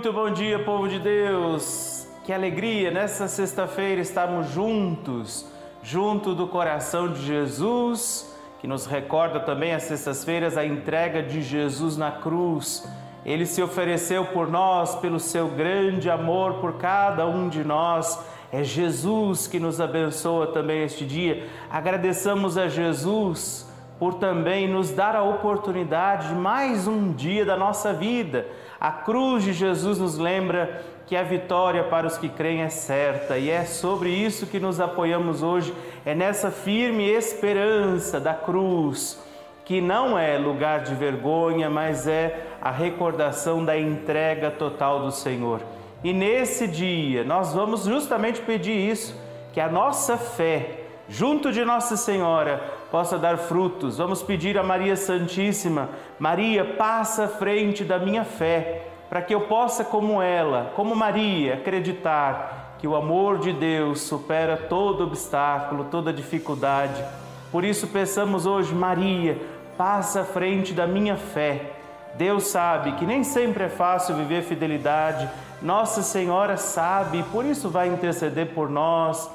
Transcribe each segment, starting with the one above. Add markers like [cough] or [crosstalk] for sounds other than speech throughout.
Muito bom dia, povo de Deus! Que alegria nessa sexta-feira estarmos juntos, junto do coração de Jesus, que nos recorda também às sextas-feiras a entrega de Jesus na cruz. Ele se ofereceu por nós, pelo seu grande amor por cada um de nós. É Jesus que nos abençoa também este dia. Agradeçamos a Jesus por também nos dar a oportunidade de mais um dia da nossa vida. A cruz de Jesus nos lembra que a vitória para os que creem é certa e é sobre isso que nos apoiamos hoje, é nessa firme esperança da cruz, que não é lugar de vergonha, mas é a recordação da entrega total do Senhor. E nesse dia nós vamos justamente pedir isso, que a nossa fé, junto de Nossa Senhora, possa dar frutos. Vamos pedir a Maria Santíssima: Maria, passa à frente da minha fé, para que eu possa, como ela, como Maria, acreditar que o amor de Deus supera todo obstáculo, toda dificuldade. Por isso, peçamos hoje, Maria, passa à frente da minha fé. Deus sabe que nem sempre é fácil viver fidelidade. Nossa Senhora sabe, por isso vai interceder por nós,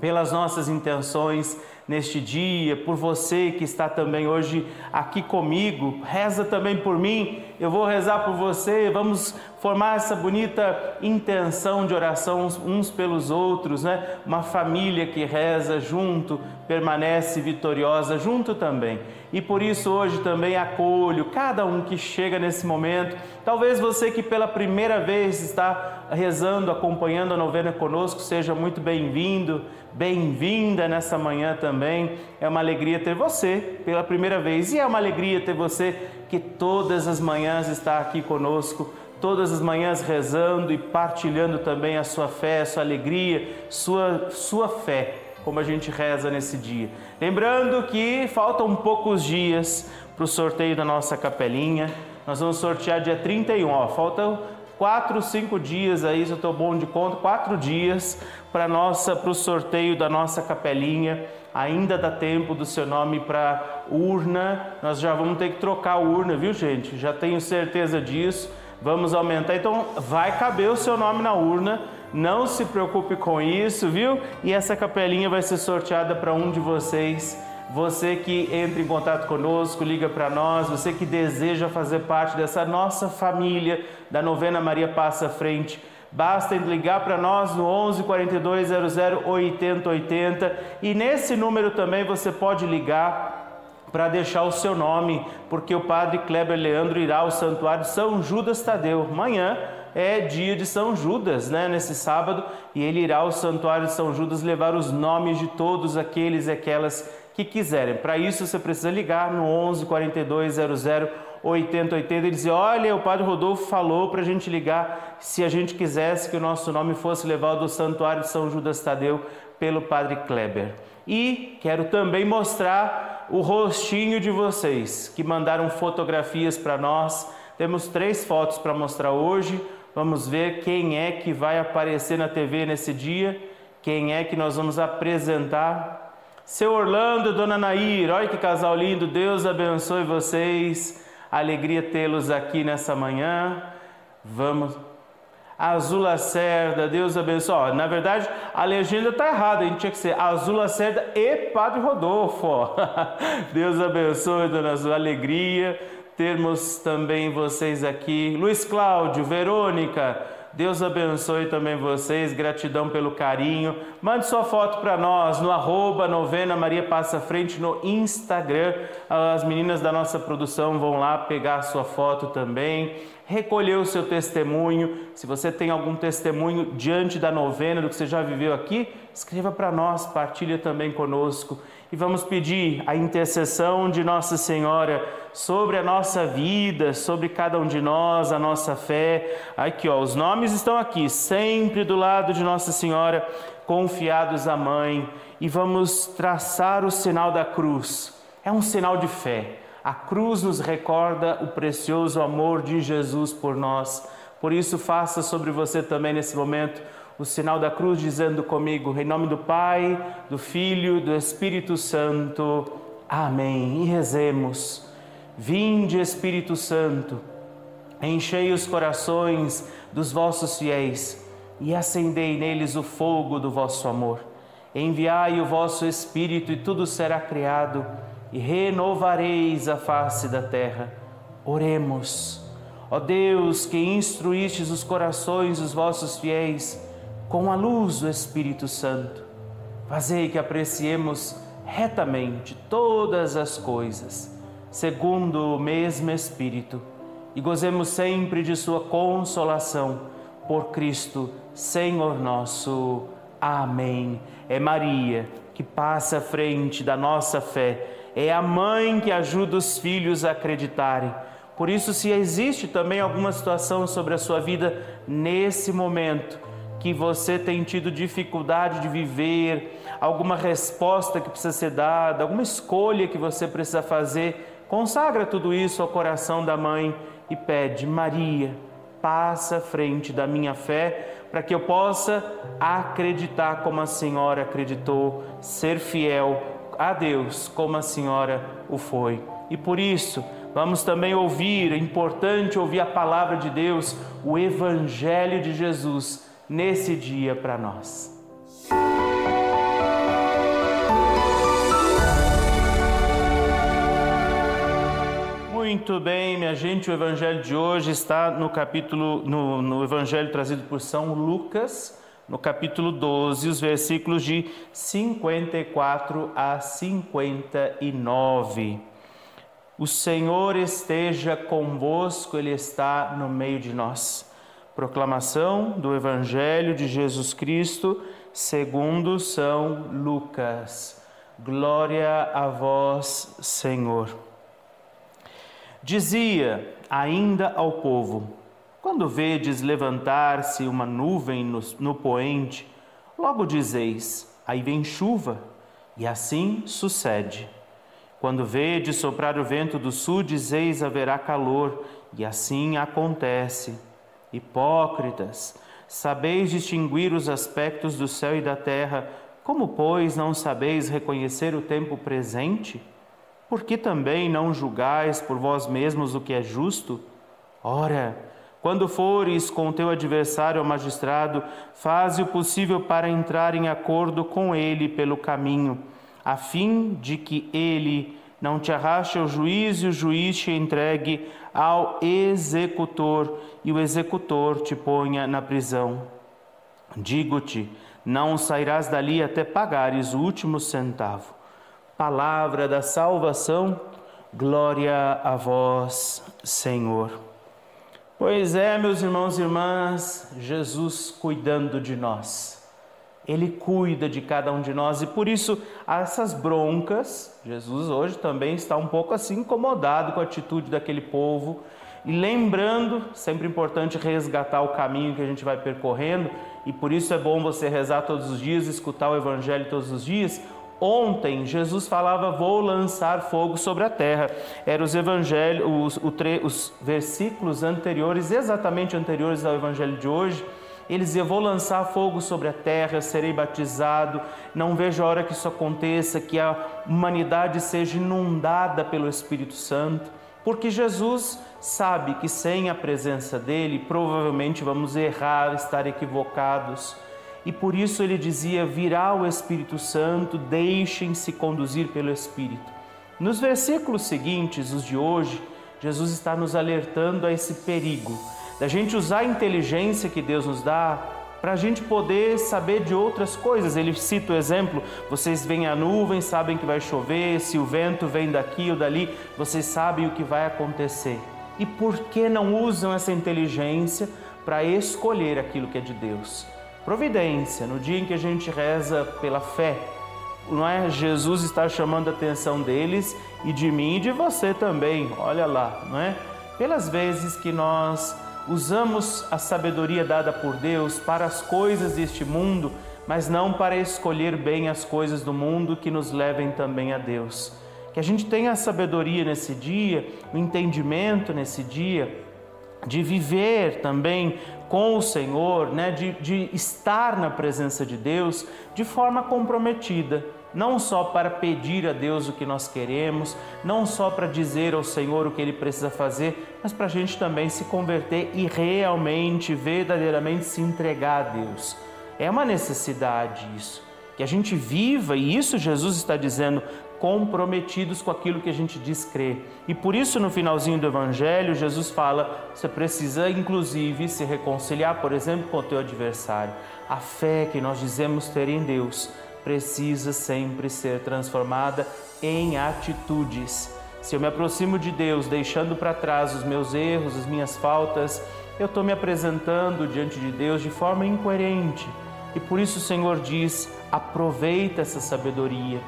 pelas nossas intenções neste dia, por você que está também hoje aqui comigo. Reza também por mim, eu vou rezar por você. Vamos formar essa bonita intenção de oração uns pelos outros, né? Uma família que reza junto, permanece vitoriosa junto também. E por isso hoje também acolho cada um que chega nesse momento. Talvez você que pela primeira vez está rezando, acompanhando a novena conosco, seja muito bem-vindo, bem-vinda nessa manhã também. É uma alegria ter você pela primeira vez e é uma alegria ter você que todas as manhãs está aqui conosco todas as manhãs rezando e partilhando também a sua fé, a sua alegria, sua, sua fé, como a gente reza nesse dia. Lembrando que faltam poucos dias para o sorteio da nossa capelinha. Nós vamos sortear dia 31, ó, faltam quatro, cinco dias aí, se eu estou bom de conta, quatro dias para nossa, para o sorteio da nossa capelinha. Ainda dá tempo do seu nome para urna. Nós já vamos ter que trocar a urna, viu, gente? Já tenho certeza disso. Vamos aumentar. Então, vai caber o seu nome na urna. Não se preocupe com isso, viu? E essa capelinha vai ser sorteada para um de vocês. Você que entra em contato conosco, liga para nós, você que deseja fazer parte dessa nossa família da novena Maria Passa Frente, basta ligar para nós no 11 42 00 80 80 e nesse número também você pode ligar para deixar o seu nome, porque o padre Kleber Leandro irá ao santuário São Judas Tadeu. Amanhã é dia de São Judas, né? Nesse sábado, e ele irá ao santuário de São Judas levar os nomes de todos aqueles e aquelas que quiserem. Para isso você precisa ligar no 11 42 00 80 80 e dizer: Olha, o Padre Rodolfo falou para a gente ligar se a gente quisesse que o nosso nome fosse levado ao Santuário de São Judas Tadeu pelo Padre Kleber. E quero também mostrar o rostinho de vocês que mandaram fotografias para nós. Temos três fotos para mostrar hoje. Vamos ver quem é que vai aparecer na TV nesse dia, quem é que nós vamos apresentar. Seu Orlando, Dona Nair, olha que casal lindo, Deus abençoe vocês. Alegria tê-los aqui nessa manhã. Vamos Azul Lacerda, Deus abençoe. Ó, na verdade, a legenda está errada, a gente tinha que ser Azul Lacerda e Padre Rodolfo. Ó. [laughs] Deus abençoe, Dona Azul, alegria termos também vocês aqui. Luiz Cláudio, Verônica, Deus abençoe também vocês, gratidão pelo carinho. Mande sua foto para nós no arroba novena Maria Passa Frente no Instagram. As meninas da nossa produção vão lá pegar sua foto também recolher o seu testemunho. Se você tem algum testemunho diante da novena do que você já viveu aqui, escreva para nós, partilha também conosco. E vamos pedir a intercessão de Nossa Senhora sobre a nossa vida, sobre cada um de nós, a nossa fé. Aqui, ó, os nomes estão aqui, sempre do lado de Nossa Senhora, confiados à Mãe. E vamos traçar o sinal da cruz. É um sinal de fé a cruz nos recorda o precioso amor de Jesus por nós. Por isso, faça sobre você também nesse momento o sinal da cruz, dizendo comigo, em nome do Pai, do Filho, do Espírito Santo. Amém. E rezemos. Vinde, Espírito Santo, enchei os corações dos vossos fiéis e acendei neles o fogo do vosso amor. Enviai o vosso Espírito e tudo será criado e renovareis a face da terra. Oremos. Ó Deus, que instruístes os corações dos vossos fiéis com a luz do Espírito Santo, fazei que apreciemos retamente todas as coisas, segundo o mesmo Espírito, e gozemos sempre de Sua consolação por Cristo, Senhor nosso. Amém. É Maria que passa à frente da nossa fé, é a mãe que ajuda os filhos a acreditarem. Por isso, se existe também alguma situação sobre a sua vida nesse momento, que você tem tido dificuldade de viver, alguma resposta que precisa ser dada, alguma escolha que você precisa fazer, consagra tudo isso ao coração da mãe e pede: Maria, passa à frente da minha fé para que eu possa acreditar como a senhora acreditou, ser fiel a Deus como a senhora o foi. E por isso, vamos também ouvir, é importante ouvir a palavra de Deus, o Evangelho de Jesus nesse dia para nós. Muito bem, minha gente, o evangelho de hoje está no capítulo, no, no evangelho trazido por São Lucas, no capítulo 12, os versículos de 54 a 59. O Senhor esteja convosco, Ele está no meio de nós. Proclamação do Evangelho de Jesus Cristo, segundo São Lucas. Glória a vós, Senhor. Dizia ainda ao povo: Quando vedes levantar-se uma nuvem no, no poente, logo dizeis: Aí vem chuva, e assim sucede. Quando vedes soprar o vento do sul, dizeis: Haverá calor, e assim acontece. Hipócritas, sabeis distinguir os aspectos do céu e da terra, como, pois, não sabeis reconhecer o tempo presente? Por que também não julgais por vós mesmos o que é justo? Ora, quando fores com teu adversário ao magistrado, faze o possível para entrar em acordo com ele pelo caminho, a fim de que ele não te arraste ao juiz e o juiz te entregue ao executor e o executor te ponha na prisão. Digo-te, não sairás dali até pagares o último centavo. Palavra da salvação, glória a vós, Senhor. Pois é, meus irmãos e irmãs, Jesus cuidando de nós ele cuida de cada um de nós e por isso essas broncas, Jesus hoje também está um pouco assim incomodado com a atitude daquele povo e lembrando, sempre importante resgatar o caminho que a gente vai percorrendo e por isso é bom você rezar todos os dias, escutar o evangelho todos os dias. Ontem Jesus falava: Vou lançar fogo sobre a terra. Eram os evangelhos, os, os versículos anteriores, exatamente anteriores ao evangelho de hoje eles diziam: Vou lançar fogo sobre a terra, serei batizado. Não vejo a hora que isso aconteça, que a humanidade seja inundada pelo Espírito Santo, porque Jesus sabe que sem a presença dele, provavelmente vamos errar, estar equivocados. E por isso ele dizia: Virá o Espírito Santo, deixem-se conduzir pelo Espírito. Nos versículos seguintes, os de hoje, Jesus está nos alertando a esse perigo da gente usar a inteligência que Deus nos dá para a gente poder saber de outras coisas. Ele cita o exemplo: vocês veem a nuvem, sabem que vai chover, se o vento vem daqui ou dali, vocês sabem o que vai acontecer. E por que não usam essa inteligência para escolher aquilo que é de Deus? Providência, no dia em que a gente reza pela fé, não é? Jesus está chamando a atenção deles e de mim e de você também. Olha lá, não é? Pelas vezes que nós usamos a sabedoria dada por Deus para as coisas deste mundo, mas não para escolher bem as coisas do mundo que nos levem também a Deus. Que a gente tenha a sabedoria nesse dia, o entendimento nesse dia, de viver também com o Senhor, né? de, de estar na presença de Deus de forma comprometida não só para pedir a Deus o que nós queremos, não só para dizer ao Senhor o que Ele precisa fazer, mas para a gente também se converter e realmente, verdadeiramente se entregar a Deus. É uma necessidade isso, que a gente viva, e isso Jesus está dizendo, comprometidos com aquilo que a gente diz crer. E por isso, no finalzinho do Evangelho, Jesus fala: você precisa, inclusive, se reconciliar, por exemplo, com o teu adversário. A fé que nós dizemos ter em Deus precisa sempre ser transformada em atitudes. Se eu me aproximo de Deus, deixando para trás os meus erros, as minhas faltas, eu estou me apresentando diante de Deus de forma incoerente. E por isso o Senhor diz: aproveita essa sabedoria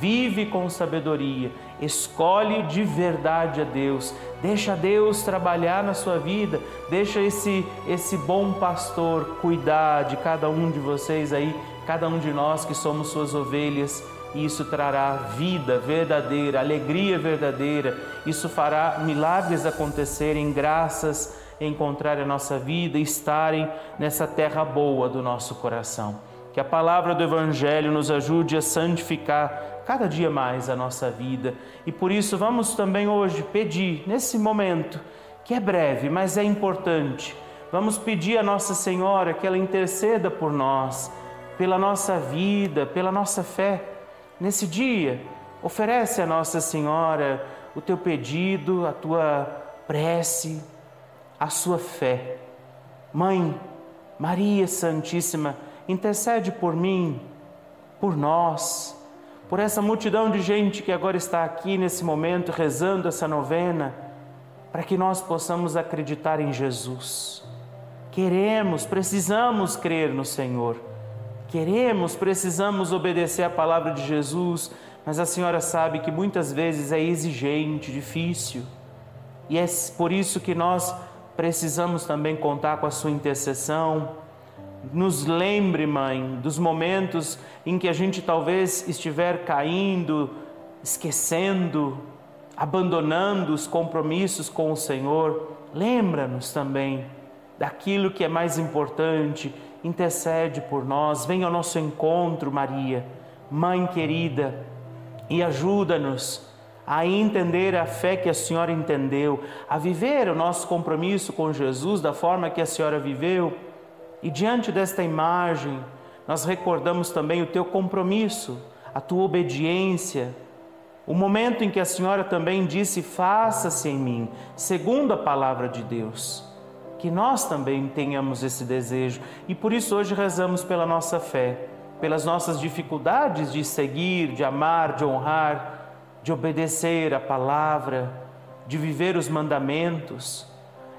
vive com sabedoria, escolhe de verdade a Deus, deixa Deus trabalhar na sua vida, deixa esse esse bom pastor cuidar de cada um de vocês aí, cada um de nós que somos suas ovelhas. E isso trará vida verdadeira, alegria verdadeira. Isso fará milagres acontecerem, graças encontrar a nossa vida e estarem nessa terra boa do nosso coração. Que a palavra do Evangelho nos ajude a santificar cada dia mais a nossa vida. E por isso vamos também hoje pedir, nesse momento, que é breve, mas é importante, vamos pedir a Nossa Senhora que ela interceda por nós, pela nossa vida, pela nossa fé. Nesse dia, oferece a Nossa Senhora o teu pedido, a tua prece, a sua fé. Mãe, Maria Santíssima, intercede por mim, por nós por essa multidão de gente que agora está aqui nesse momento rezando essa novena, para que nós possamos acreditar em Jesus. Queremos, precisamos crer no Senhor. Queremos, precisamos obedecer a palavra de Jesus, mas a senhora sabe que muitas vezes é exigente, difícil. E é por isso que nós precisamos também contar com a sua intercessão nos lembre, mãe, dos momentos em que a gente talvez estiver caindo, esquecendo, abandonando os compromissos com o Senhor. Lembra-nos também daquilo que é mais importante. Intercede por nós, vem ao nosso encontro, Maria, mãe querida, e ajuda-nos a entender a fé que a senhora entendeu, a viver o nosso compromisso com Jesus da forma que a senhora viveu e diante desta imagem, nós recordamos também o teu compromisso, a tua obediência, o momento em que a senhora também disse: Faça-se em mim, segundo a palavra de Deus. Que nós também tenhamos esse desejo e por isso hoje rezamos pela nossa fé, pelas nossas dificuldades de seguir, de amar, de honrar, de obedecer a palavra, de viver os mandamentos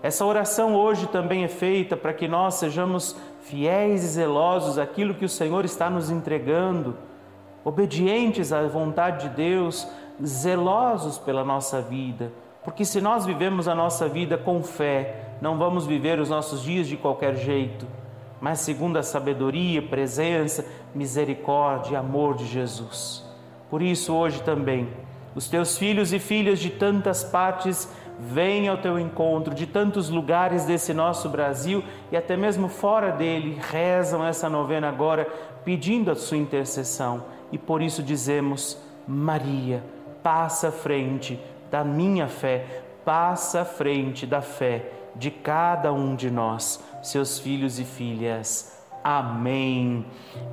essa oração hoje também é feita para que nós sejamos fiéis e zelosos àquilo que o Senhor está nos entregando, obedientes à vontade de Deus, zelosos pela nossa vida. Porque se nós vivemos a nossa vida com fé, não vamos viver os nossos dias de qualquer jeito, mas segundo a sabedoria, presença, misericórdia e amor de Jesus. Por isso, hoje também, os teus filhos e filhas de tantas partes vêm ao teu encontro de tantos lugares desse nosso Brasil e até mesmo fora dele, rezam essa novena agora pedindo a sua intercessão. E por isso dizemos: Maria, passa à frente da minha fé, passa à frente da fé de cada um de nós, seus filhos e filhas. Amém.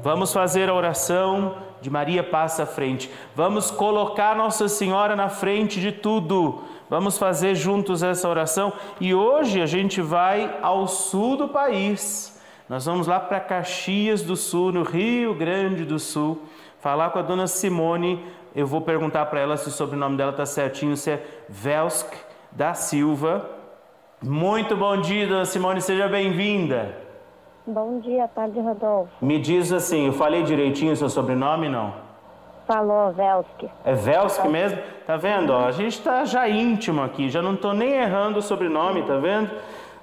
Vamos fazer a oração de Maria passa à frente. Vamos colocar Nossa Senhora na frente de tudo. Vamos fazer juntos essa oração e hoje a gente vai ao sul do país. Nós vamos lá para Caxias do Sul, no Rio Grande do Sul, falar com a dona Simone. Eu vou perguntar para ela se o sobrenome dela está certinho, se é Velsk da Silva. Muito bom dia, dona Simone, seja bem-vinda. Bom dia, Padre Rodolfo. Me diz assim, eu falei direitinho o seu sobrenome, não? Falou, Velsk. É Velsk mesmo? Tá vendo? Ó, a gente tá já íntimo aqui, já não tô nem errando o sobrenome, tá vendo?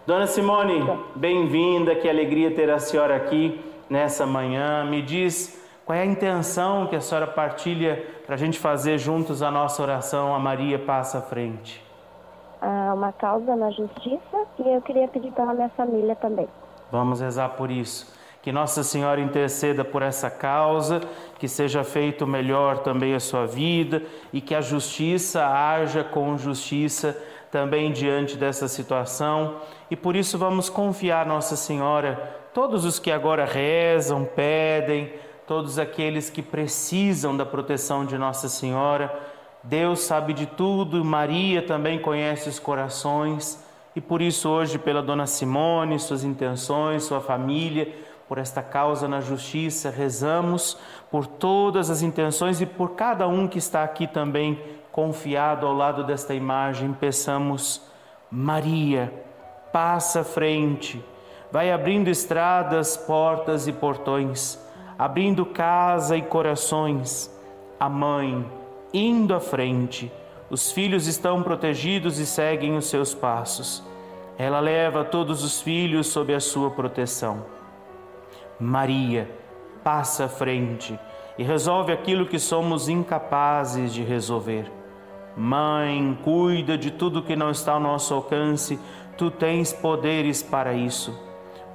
Dona Simone, bem-vinda, que alegria ter a senhora aqui nessa manhã. Me diz qual é a intenção que a senhora partilha para a gente fazer juntos a nossa oração, a Maria passa à frente. Ah, uma causa na justiça e eu queria pedir pela minha família também. Vamos rezar por isso. Que Nossa Senhora interceda por essa causa, que seja feito melhor também a sua vida e que a justiça haja com justiça também diante dessa situação. E por isso vamos confiar Nossa Senhora, todos os que agora rezam, pedem, todos aqueles que precisam da proteção de Nossa Senhora. Deus sabe de tudo, Maria também conhece os corações. E por isso, hoje, pela Dona Simone, suas intenções, sua família, por esta causa na justiça, rezamos por todas as intenções e por cada um que está aqui também confiado ao lado desta imagem. Peçamos, Maria, passa à frente, vai abrindo estradas, portas e portões, abrindo casa e corações. A mãe, indo à frente, os filhos estão protegidos e seguem os seus passos. Ela leva todos os filhos sob a sua proteção. Maria passa à frente e resolve aquilo que somos incapazes de resolver. Mãe, cuida de tudo que não está ao nosso alcance, tu tens poderes para isso.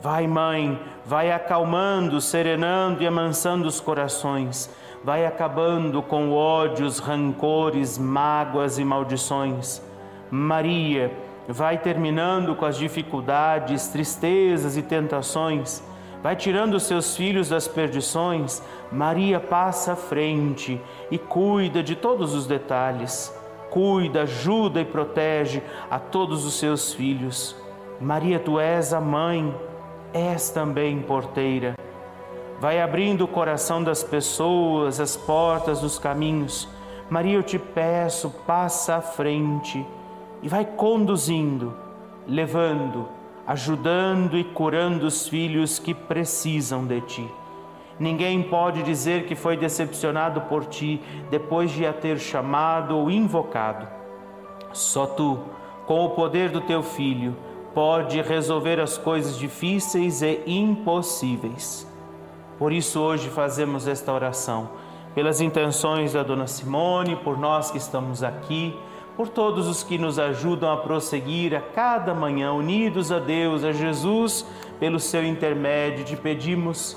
Vai, mãe, vai acalmando, serenando e amansando os corações, vai acabando com ódios, rancores, mágoas e maldições. Maria, vai terminando com as dificuldades, tristezas e tentações vai tirando os seus filhos das perdições, Maria passa à frente e cuida de todos os detalhes. Cuida, ajuda e protege a todos os seus filhos. Maria, tu és a mãe, és também porteira. Vai abrindo o coração das pessoas, as portas dos caminhos. Maria, eu te peço, passa à frente e vai conduzindo, levando, ajudando e curando os filhos que precisam de ti. Ninguém pode dizer que foi decepcionado por ti depois de a ter chamado ou invocado. Só tu, com o poder do teu filho, pode resolver as coisas difíceis e impossíveis. Por isso hoje fazemos esta oração, pelas intenções da dona Simone, por nós que estamos aqui, por todos os que nos ajudam a prosseguir a cada manhã unidos a Deus, a Jesus, pelo seu intermédio, te pedimos